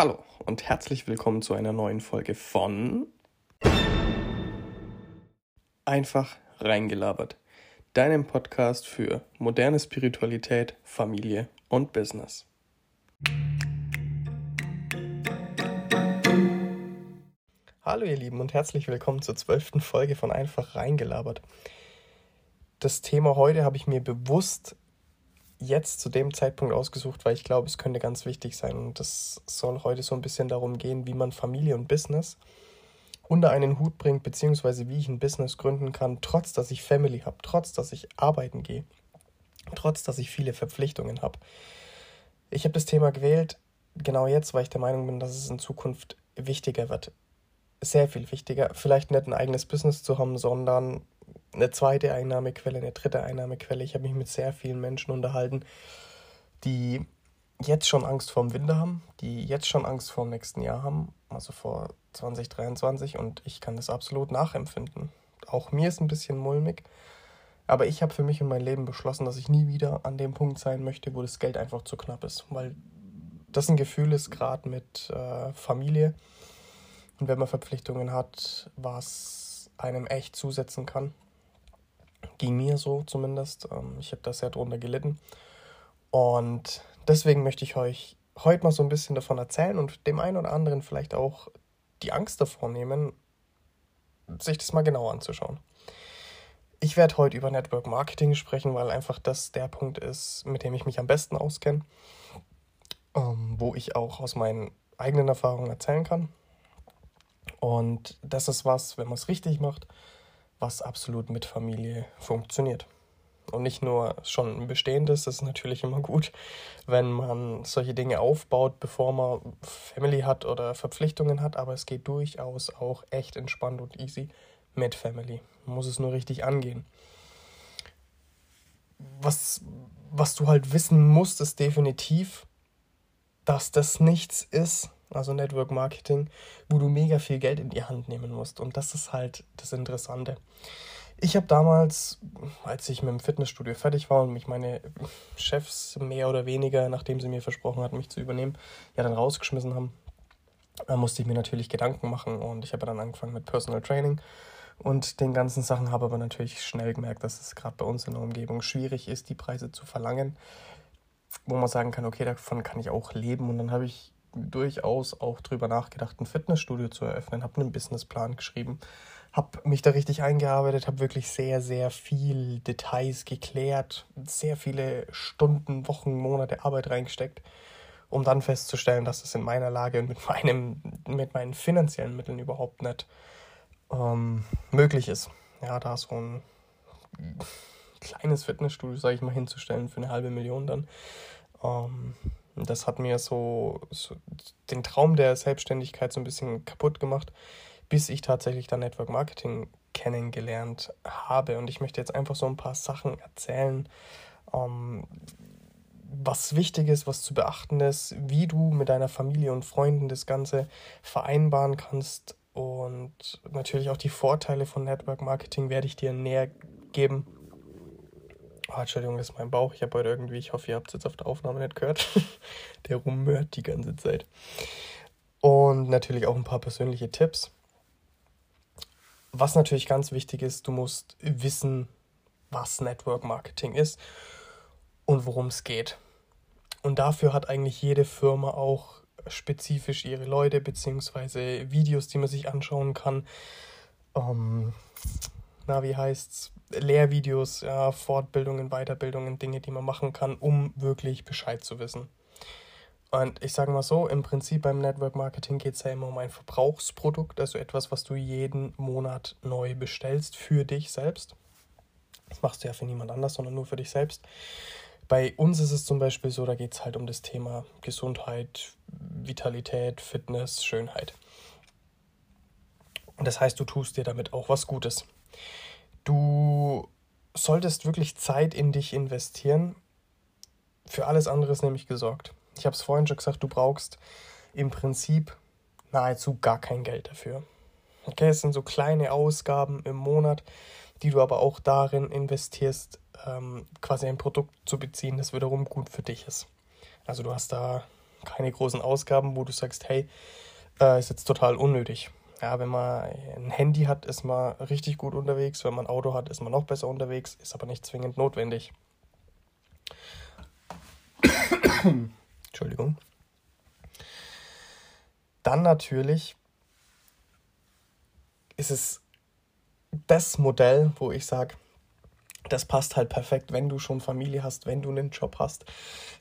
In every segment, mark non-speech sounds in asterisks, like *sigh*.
Hallo und herzlich willkommen zu einer neuen Folge von Einfach reingelabert, deinem Podcast für moderne Spiritualität, Familie und Business. Hallo ihr Lieben und herzlich willkommen zur zwölften Folge von Einfach reingelabert. Das Thema heute habe ich mir bewusst jetzt zu dem Zeitpunkt ausgesucht, weil ich glaube, es könnte ganz wichtig sein. Und das soll heute so ein bisschen darum gehen, wie man Familie und Business unter einen Hut bringt, beziehungsweise wie ich ein Business gründen kann, trotz dass ich Family habe, trotz dass ich arbeiten gehe, trotz dass ich viele Verpflichtungen habe. Ich habe das Thema gewählt, genau jetzt, weil ich der Meinung bin, dass es in Zukunft wichtiger wird. Sehr viel wichtiger. Vielleicht nicht ein eigenes Business zu haben, sondern eine zweite Einnahmequelle, eine dritte Einnahmequelle. Ich habe mich mit sehr vielen Menschen unterhalten, die jetzt schon Angst vor dem Winter haben, die jetzt schon Angst vor dem nächsten Jahr haben, also vor 2023 und ich kann das absolut nachempfinden. Auch mir ist ein bisschen mulmig, aber ich habe für mich in meinem Leben beschlossen, dass ich nie wieder an dem Punkt sein möchte, wo das Geld einfach zu knapp ist, weil das ein Gefühl ist, gerade mit äh, Familie und wenn man Verpflichtungen hat, was einem echt zusetzen kann. Ging mir so zumindest. Ähm, ich habe da sehr drunter gelitten. Und deswegen möchte ich euch heute mal so ein bisschen davon erzählen und dem einen oder anderen vielleicht auch die Angst davor nehmen, sich das mal genauer anzuschauen. Ich werde heute über Network Marketing sprechen, weil einfach das der Punkt ist, mit dem ich mich am besten auskenne, ähm, wo ich auch aus meinen eigenen Erfahrungen erzählen kann. Und das ist was, wenn man es richtig macht, was absolut mit Familie funktioniert. Und nicht nur schon bestehendes, das ist natürlich immer gut, wenn man solche Dinge aufbaut, bevor man Family hat oder Verpflichtungen hat, aber es geht durchaus auch echt entspannt und easy mit Family. Man muss es nur richtig angehen. Was, was du halt wissen musst, ist definitiv, dass das nichts ist, also Network Marketing, wo du mega viel Geld in die Hand nehmen musst. Und das ist halt das Interessante. Ich habe damals, als ich mit dem Fitnessstudio fertig war und mich meine Chefs mehr oder weniger, nachdem sie mir versprochen hatten, mich zu übernehmen, ja dann rausgeschmissen haben, musste ich mir natürlich Gedanken machen und ich habe dann angefangen mit Personal Training und den ganzen Sachen, habe aber natürlich schnell gemerkt, dass es gerade bei uns in der Umgebung schwierig ist, die Preise zu verlangen, wo man sagen kann, okay, davon kann ich auch leben und dann habe ich durchaus auch drüber nachgedacht, ein Fitnessstudio zu eröffnen, habe einen Businessplan geschrieben, habe mich da richtig eingearbeitet, habe wirklich sehr, sehr viel Details geklärt, sehr viele Stunden, Wochen, Monate Arbeit reingesteckt, um dann festzustellen, dass es in meiner Lage und mit, meinem, mit meinen finanziellen Mitteln überhaupt nicht ähm, möglich ist. Ja, da so ein kleines Fitnessstudio, sage ich mal, hinzustellen für eine halbe Million dann. Ähm, das hat mir so, so, den Traum der Selbstständigkeit so ein bisschen kaputt gemacht, bis ich tatsächlich dann Network Marketing kennengelernt habe. Und ich möchte jetzt einfach so ein paar Sachen erzählen, ähm, was wichtig ist, was zu beachten ist, wie du mit deiner Familie und Freunden das Ganze vereinbaren kannst. Und natürlich auch die Vorteile von Network Marketing werde ich dir näher geben. Oh, Entschuldigung, das ist mein Bauch. Ich habe heute irgendwie, ich hoffe, ihr habt es jetzt auf der Aufnahme nicht gehört. *laughs* Der rummört die ganze Zeit. Und natürlich auch ein paar persönliche Tipps. Was natürlich ganz wichtig ist, du musst wissen, was Network Marketing ist und worum es geht. Und dafür hat eigentlich jede Firma auch spezifisch ihre Leute bzw. Videos, die man sich anschauen kann. Ähm, na, wie heißt's? Lehrvideos, ja, Fortbildungen, Weiterbildungen, Dinge, die man machen kann, um wirklich Bescheid zu wissen. Und ich sage mal so, im Prinzip beim Network Marketing geht es ja immer um ein Verbrauchsprodukt, also etwas, was du jeden Monat neu bestellst für dich selbst. Das machst du ja für niemand anders, sondern nur für dich selbst. Bei uns ist es zum Beispiel so, da geht es halt um das Thema Gesundheit, Vitalität, Fitness, Schönheit. Und das heißt, du tust dir damit auch was Gutes. Du solltest wirklich Zeit in dich investieren. Für alles andere ist nämlich gesorgt. Ich habe es vorhin schon gesagt, du brauchst im Prinzip nahezu gar kein Geld dafür. Okay, es sind so kleine Ausgaben im Monat, die du aber auch darin investierst, ähm, quasi ein Produkt zu beziehen, das wiederum gut für dich ist. Also du hast da keine großen Ausgaben, wo du sagst, hey, äh, ist jetzt total unnötig. Ja, wenn man ein Handy hat, ist man richtig gut unterwegs. Wenn man ein Auto hat, ist man noch besser unterwegs, ist aber nicht zwingend notwendig. *coughs* Entschuldigung. Dann natürlich ist es das Modell, wo ich sage, das passt halt perfekt, wenn du schon Familie hast, wenn du einen Job hast,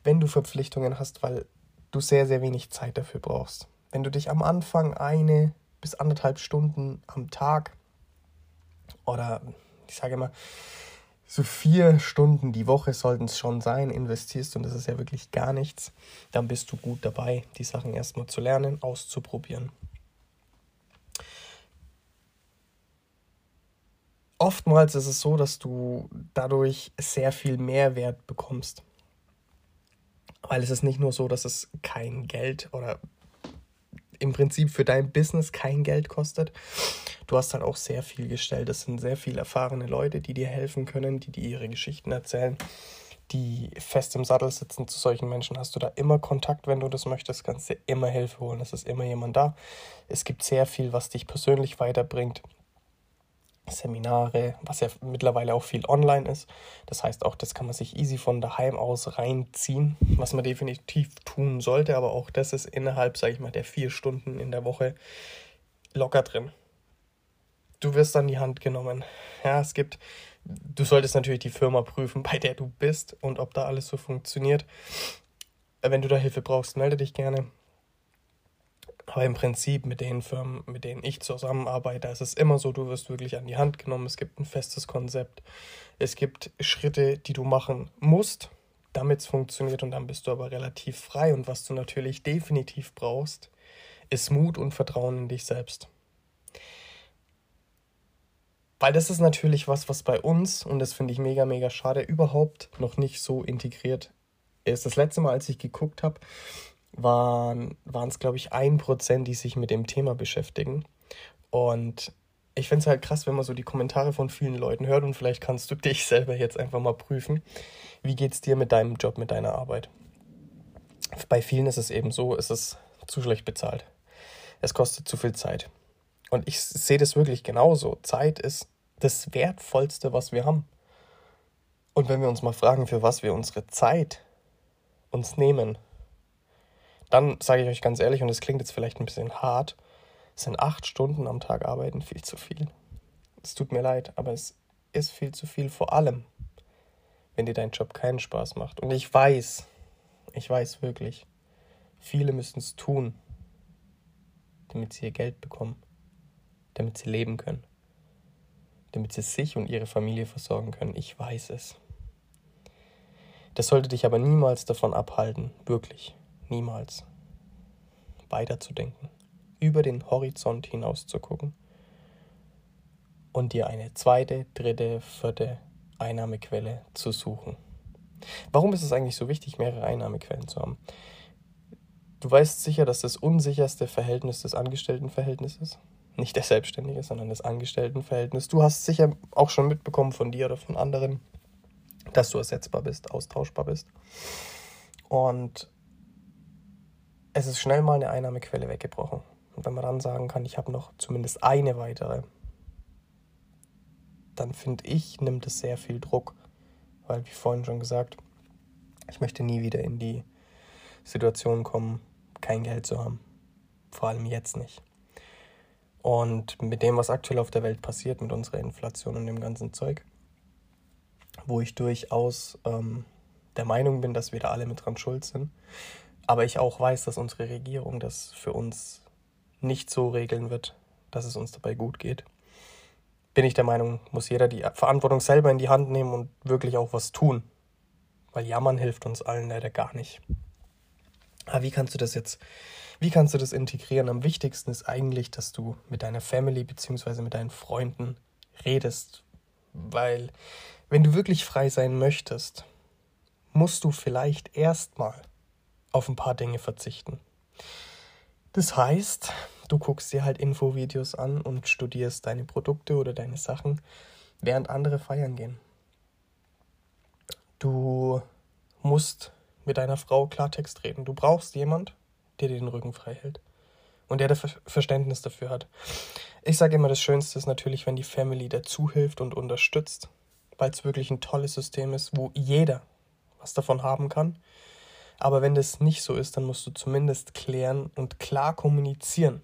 wenn du Verpflichtungen hast, weil du sehr, sehr wenig Zeit dafür brauchst. Wenn du dich am Anfang eine bis anderthalb Stunden am Tag oder ich sage immer, so vier Stunden die Woche sollten es schon sein, investierst und das ist ja wirklich gar nichts, dann bist du gut dabei, die Sachen erstmal zu lernen, auszuprobieren. Oftmals ist es so, dass du dadurch sehr viel Mehrwert bekommst. Weil es ist nicht nur so, dass es kein Geld oder im Prinzip für dein Business kein Geld kostet. Du hast dann auch sehr viel gestellt. Es sind sehr viel erfahrene Leute, die dir helfen können, die dir ihre Geschichten erzählen, die fest im Sattel sitzen. Zu solchen Menschen hast du da immer Kontakt, wenn du das möchtest, kannst dir immer Hilfe holen. Es ist immer jemand da. Es gibt sehr viel, was dich persönlich weiterbringt. Seminare, was ja mittlerweile auch viel online ist. Das heißt, auch das kann man sich easy von daheim aus reinziehen, was man definitiv tun sollte, aber auch das ist innerhalb, sage ich mal, der vier Stunden in der Woche locker drin. Du wirst an die Hand genommen. Ja, es gibt, du solltest natürlich die Firma prüfen, *laughs* bei der du bist und ob da alles so funktioniert. Wenn du da Hilfe brauchst, melde dich gerne. Aber im Prinzip mit den Firmen, mit denen ich zusammenarbeite, ist es immer so, du wirst wirklich an die Hand genommen. Es gibt ein festes Konzept. Es gibt Schritte, die du machen musst, damit es funktioniert. Und dann bist du aber relativ frei. Und was du natürlich definitiv brauchst, ist Mut und Vertrauen in dich selbst. Weil das ist natürlich was, was bei uns, und das finde ich mega, mega schade, überhaupt noch nicht so integriert ist. Das letzte Mal, als ich geguckt habe, waren es, glaube ich, ein Prozent, die sich mit dem Thema beschäftigen. Und ich finde es halt krass, wenn man so die Kommentare von vielen Leuten hört und vielleicht kannst du *laughs* dich selber jetzt einfach mal prüfen. Wie geht es dir mit deinem Job, mit deiner Arbeit? Bei vielen ist es eben so, es ist zu schlecht bezahlt. Es kostet zu viel Zeit. Und ich sehe das wirklich genauso. Zeit ist das Wertvollste, was wir haben. Und wenn wir uns mal fragen, für was wir unsere Zeit uns nehmen, dann sage ich euch ganz ehrlich, und es klingt jetzt vielleicht ein bisschen hart, sind acht Stunden am Tag arbeiten viel zu viel. Es tut mir leid, aber es ist viel zu viel, vor allem, wenn dir dein Job keinen Spaß macht. Und ich weiß, ich weiß wirklich, viele müssen es tun, damit sie ihr Geld bekommen, damit sie leben können, damit sie sich und ihre Familie versorgen können. Ich weiß es. Das sollte dich aber niemals davon abhalten, wirklich niemals weiterzudenken, über den Horizont hinaus zu gucken und dir eine zweite, dritte, vierte Einnahmequelle zu suchen. Warum ist es eigentlich so wichtig, mehrere Einnahmequellen zu haben? Du weißt sicher, dass das unsicherste Verhältnis das Angestelltenverhältnis ist. Nicht der Selbstständige, sondern das Angestelltenverhältnis. Du hast sicher auch schon mitbekommen von dir oder von anderen, dass du ersetzbar bist, austauschbar bist. Und es ist schnell mal eine Einnahmequelle weggebrochen. Und wenn man dann sagen kann, ich habe noch zumindest eine weitere, dann finde ich, nimmt es sehr viel Druck. Weil, wie vorhin schon gesagt, ich möchte nie wieder in die Situation kommen, kein Geld zu haben. Vor allem jetzt nicht. Und mit dem, was aktuell auf der Welt passiert, mit unserer Inflation und dem ganzen Zeug, wo ich durchaus ähm, der Meinung bin, dass wir da alle mit dran schuld sind, aber ich auch weiß, dass unsere Regierung das für uns nicht so regeln wird, dass es uns dabei gut geht. Bin ich der Meinung, muss jeder die Verantwortung selber in die Hand nehmen und wirklich auch was tun. Weil Jammern hilft uns allen leider gar nicht. Aber wie kannst du das jetzt, wie kannst du das integrieren? Am wichtigsten ist eigentlich, dass du mit deiner Family bzw. mit deinen Freunden redest. Weil, wenn du wirklich frei sein möchtest, musst du vielleicht erstmal auf ein paar Dinge verzichten. Das heißt, du guckst dir halt Infovideos an und studierst deine Produkte oder deine Sachen, während andere feiern gehen. Du musst mit deiner Frau Klartext reden. Du brauchst jemand, der dir den Rücken frei hält. Und der, der Verständnis dafür hat. Ich sage immer, das Schönste ist natürlich, wenn die Family dazu hilft und unterstützt, weil es wirklich ein tolles System ist, wo jeder was davon haben kann. Aber wenn das nicht so ist, dann musst du zumindest klären und klar kommunizieren,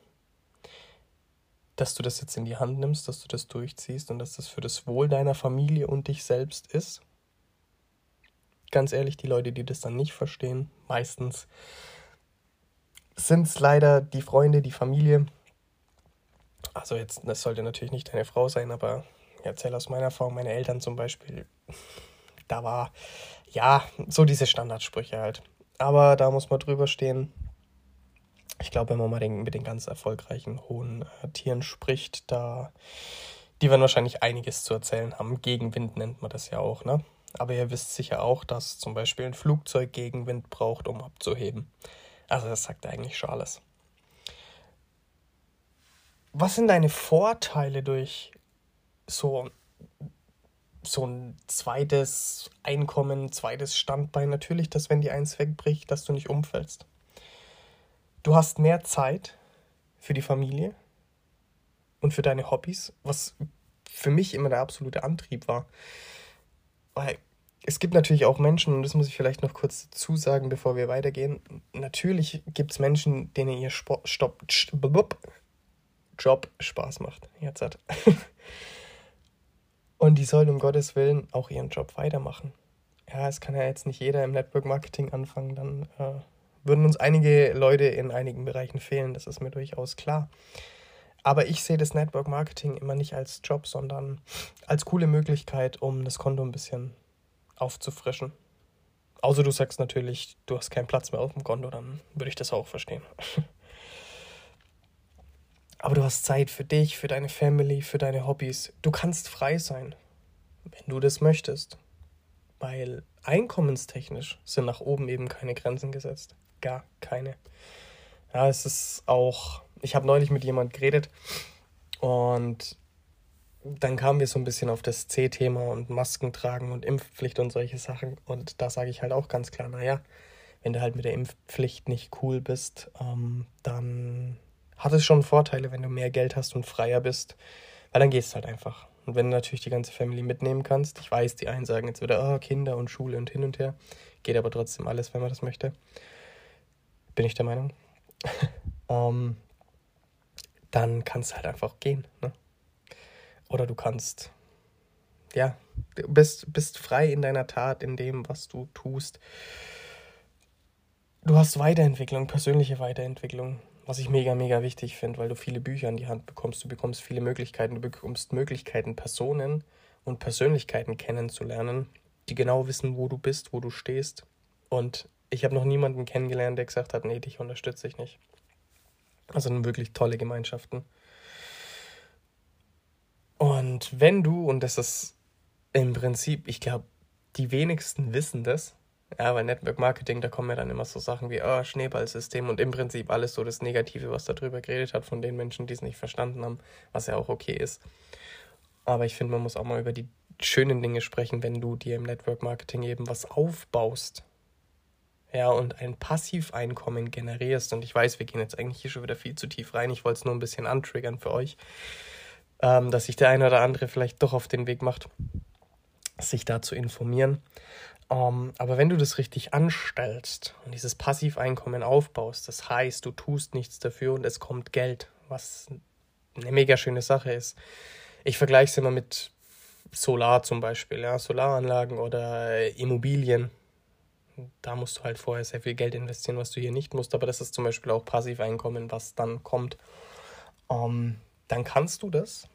dass du das jetzt in die Hand nimmst, dass du das durchziehst und dass das für das Wohl deiner Familie und dich selbst ist. Ganz ehrlich, die Leute, die das dann nicht verstehen, meistens sind es leider die Freunde, die Familie. Also jetzt, das sollte natürlich nicht deine Frau sein, aber ich erzähle aus meiner Erfahrung, meine Eltern zum Beispiel, da war, ja, so diese Standardsprüche halt. Aber da muss man drüber stehen. Ich glaube, wenn man mal den, mit den ganz erfolgreichen hohen äh, Tieren spricht, da die werden wahrscheinlich einiges zu erzählen haben. Gegenwind nennt man das ja auch, ne? Aber ihr wisst sicher auch, dass zum Beispiel ein Flugzeug Gegenwind braucht, um abzuheben. Also das sagt eigentlich schon alles. Was sind deine Vorteile durch so, so ein zweites Einkommen, zweites Standbein? Natürlich, dass wenn die eins wegbricht, dass du nicht umfällst. Du hast mehr Zeit für die Familie und für deine Hobbys, was für mich immer der absolute Antrieb war. Weil es gibt natürlich auch Menschen, und das muss ich vielleicht noch kurz dazu sagen, bevor wir weitergehen. Natürlich gibt es Menschen, denen ihr Sport, Stopp, Job Spaß macht. Jetzt hat. *laughs* und die sollen um Gottes Willen auch ihren Job weitermachen. Ja, es kann ja jetzt nicht jeder im Network Marketing anfangen, dann äh, würden uns einige Leute in einigen Bereichen fehlen, das ist mir durchaus klar. Aber ich sehe das Network Marketing immer nicht als Job, sondern als coole Möglichkeit, um das Konto ein bisschen aufzufrischen. Außer du sagst natürlich, du hast keinen Platz mehr auf dem Konto, dann würde ich das auch verstehen. *laughs* Aber du hast Zeit für dich, für deine Family, für deine Hobbys. Du kannst frei sein, wenn du das möchtest. Weil einkommenstechnisch sind nach oben eben keine Grenzen gesetzt. Gar keine. Ja, es ist auch. Ich habe neulich mit jemand geredet und dann kamen wir so ein bisschen auf das C-Thema und Masken tragen und Impfpflicht und solche Sachen. Und da sage ich halt auch ganz klar, naja, wenn du halt mit der Impfpflicht nicht cool bist, ähm, dann hat es schon Vorteile, wenn du mehr Geld hast und freier bist, weil dann gehst du halt einfach. Und wenn du natürlich die ganze Family mitnehmen kannst, ich weiß, die einen sagen jetzt wieder, oh, Kinder und Schule und hin und her, geht aber trotzdem alles, wenn man das möchte. Bin ich der Meinung. *laughs* ähm, dann kannst du halt einfach gehen. Ne? Oder du kannst, ja, du bist, bist frei in deiner Tat, in dem, was du tust. Du hast Weiterentwicklung, persönliche Weiterentwicklung, was ich mega, mega wichtig finde, weil du viele Bücher in die Hand bekommst, du bekommst viele Möglichkeiten, du bekommst Möglichkeiten, Personen und Persönlichkeiten kennenzulernen, die genau wissen, wo du bist, wo du stehst. Und ich habe noch niemanden kennengelernt, der gesagt hat, nee, dich unterstütze ich nicht. Also wirklich tolle Gemeinschaften. Und wenn du, und das ist im Prinzip, ich glaube, die wenigsten wissen das, ja, bei Network Marketing, da kommen ja dann immer so Sachen wie, oh, Schneeballsystem und im Prinzip alles so das Negative, was darüber geredet hat von den Menschen, die es nicht verstanden haben, was ja auch okay ist. Aber ich finde, man muss auch mal über die schönen Dinge sprechen, wenn du dir im Network Marketing eben was aufbaust. Ja, und ein Passiveinkommen generierst. Und ich weiß, wir gehen jetzt eigentlich hier schon wieder viel zu tief rein. Ich wollte es nur ein bisschen antriggern für euch ähm, dass sich der eine oder andere vielleicht doch auf den Weg macht, sich da zu informieren. Ähm, aber wenn du das richtig anstellst und dieses Passiveinkommen aufbaust, das heißt, du tust nichts dafür und es kommt Geld, was eine mega schöne Sache ist. Ich vergleiche es immer mit Solar zum Beispiel, ja, Solaranlagen oder Immobilien. Da musst du halt vorher sehr viel Geld investieren, was du hier nicht musst, aber das ist zum Beispiel auch Passiveinkommen, was dann kommt. Ähm, dann kannst du das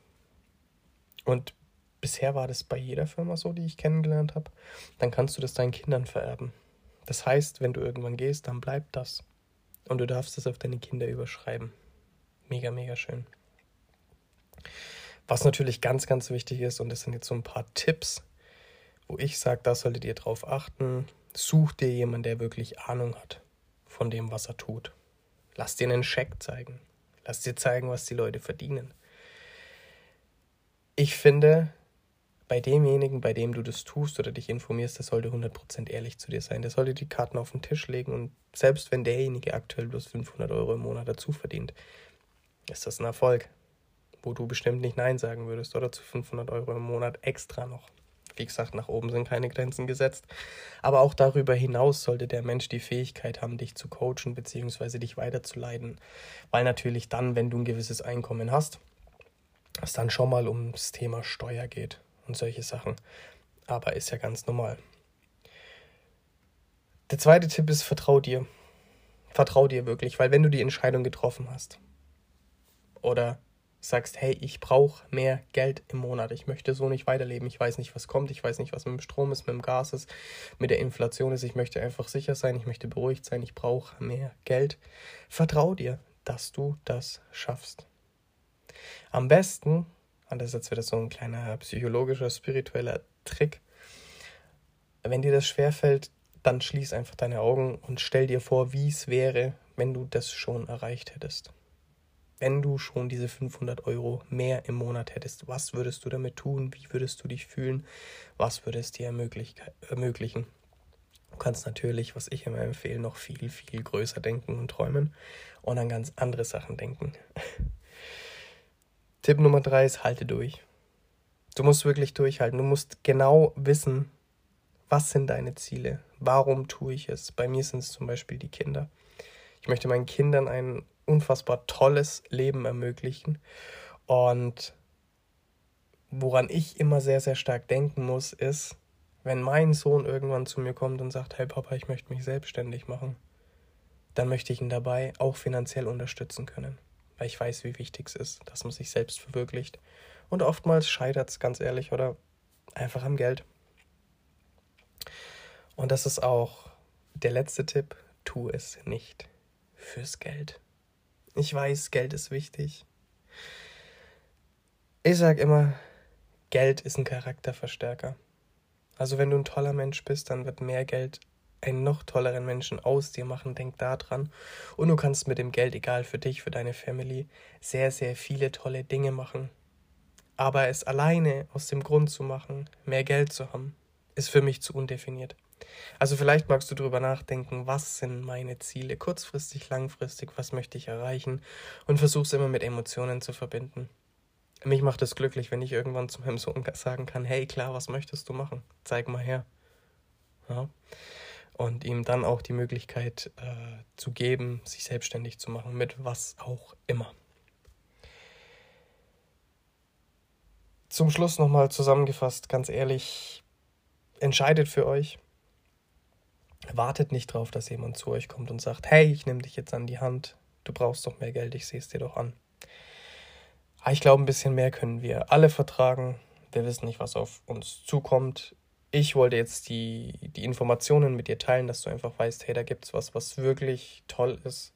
und bisher war das bei jeder Firma so, die ich kennengelernt habe. Dann kannst du das deinen Kindern vererben. Das heißt, wenn du irgendwann gehst, dann bleibt das. Und du darfst es auf deine Kinder überschreiben. Mega, mega schön. Was natürlich ganz, ganz wichtig ist, und das sind jetzt so ein paar Tipps, wo ich sage, da solltet ihr drauf achten. Such dir jemanden, der wirklich Ahnung hat von dem, was er tut. Lass dir einen Scheck zeigen. Lass dir zeigen, was die Leute verdienen ich finde, bei demjenigen, bei dem du das tust oder dich informierst, der sollte 100% ehrlich zu dir sein. Der sollte die Karten auf den Tisch legen und selbst wenn derjenige aktuell bloß 500 Euro im Monat dazu verdient, ist das ein Erfolg, wo du bestimmt nicht Nein sagen würdest oder zu 500 Euro im Monat extra noch. Wie gesagt, nach oben sind keine Grenzen gesetzt. Aber auch darüber hinaus sollte der Mensch die Fähigkeit haben, dich zu coachen bzw. dich weiterzuleiten. Weil natürlich dann, wenn du ein gewisses Einkommen hast, es dann schon mal ums Thema Steuer geht und solche Sachen. Aber ist ja ganz normal. Der zweite Tipp ist, vertrau dir. Vertrau dir wirklich, weil wenn du die Entscheidung getroffen hast oder sagst, hey, ich brauche mehr Geld im Monat, ich möchte so nicht weiterleben, ich weiß nicht, was kommt, ich weiß nicht, was mit dem Strom ist, mit dem Gas ist, mit der Inflation ist, ich möchte einfach sicher sein, ich möchte beruhigt sein, ich brauche mehr Geld. Vertrau dir, dass du das schaffst. Am besten und das ist jetzt wieder so ein kleiner psychologischer, spiritueller Trick. Wenn dir das schwerfällt, dann schließ einfach deine Augen und stell dir vor, wie es wäre, wenn du das schon erreicht hättest. Wenn du schon diese 500 Euro mehr im Monat hättest, was würdest du damit tun? Wie würdest du dich fühlen? Was würde es dir ermöglichen? Du kannst natürlich, was ich immer empfehle, noch viel, viel größer denken und träumen und an ganz andere Sachen denken. *laughs* Tipp Nummer drei ist, halte durch. Du musst wirklich durchhalten. Du musst genau wissen, was sind deine Ziele? Warum tue ich es? Bei mir sind es zum Beispiel die Kinder. Ich möchte meinen Kindern ein unfassbar tolles Leben ermöglichen. Und woran ich immer sehr, sehr stark denken muss, ist, wenn mein Sohn irgendwann zu mir kommt und sagt, hey Papa, ich möchte mich selbstständig machen, dann möchte ich ihn dabei auch finanziell unterstützen können weil ich weiß, wie wichtig es ist, dass man sich selbst verwirklicht. Und oftmals scheitert es, ganz ehrlich, oder einfach am Geld. Und das ist auch der letzte Tipp, tu es nicht fürs Geld. Ich weiß, Geld ist wichtig. Ich sage immer, Geld ist ein Charakterverstärker. Also wenn du ein toller Mensch bist, dann wird mehr Geld einen noch tolleren Menschen aus dir machen, denk da dran. Und du kannst mit dem Geld, egal für dich, für deine Family, sehr, sehr viele tolle Dinge machen. Aber es alleine aus dem Grund zu machen, mehr Geld zu haben, ist für mich zu undefiniert. Also vielleicht magst du darüber nachdenken, was sind meine Ziele, kurzfristig, langfristig, was möchte ich erreichen und versuch's immer mit Emotionen zu verbinden. Mich macht es glücklich, wenn ich irgendwann zu meinem Sohn sagen kann, hey klar, was möchtest du machen? Zeig mal her. Ja und ihm dann auch die Möglichkeit äh, zu geben, sich selbstständig zu machen mit was auch immer. Zum Schluss nochmal zusammengefasst, ganz ehrlich, entscheidet für euch. Wartet nicht drauf, dass jemand zu euch kommt und sagt, hey, ich nehme dich jetzt an die Hand, du brauchst doch mehr Geld, ich sehe es dir doch an. Aber ich glaube, ein bisschen mehr können wir alle vertragen. Wir wissen nicht, was auf uns zukommt ich wollte jetzt die, die Informationen mit dir teilen, dass du einfach weißt, hey, da gibt es was, was wirklich toll ist,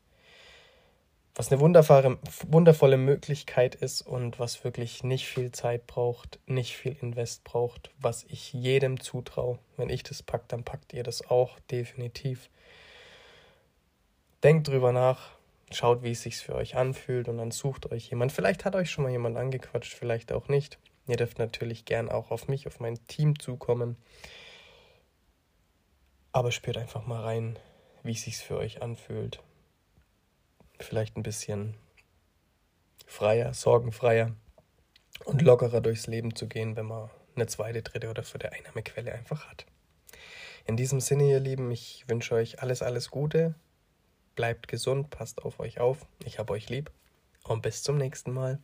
was eine wunderbare, wundervolle Möglichkeit ist und was wirklich nicht viel Zeit braucht, nicht viel Invest braucht, was ich jedem zutraue. Wenn ich das packe, dann packt ihr das auch definitiv. Denkt drüber nach, schaut, wie es sich für euch anfühlt und dann sucht euch jemand. Vielleicht hat euch schon mal jemand angequatscht, vielleicht auch nicht. Ihr dürft natürlich gern auch auf mich, auf mein Team zukommen. Aber spürt einfach mal rein, wie es sich für euch anfühlt. Vielleicht ein bisschen freier, sorgenfreier und lockerer durchs Leben zu gehen, wenn man eine zweite, dritte oder vierte Einnahmequelle einfach hat. In diesem Sinne, ihr Lieben, ich wünsche euch alles, alles Gute. Bleibt gesund, passt auf euch auf. Ich habe euch lieb und bis zum nächsten Mal.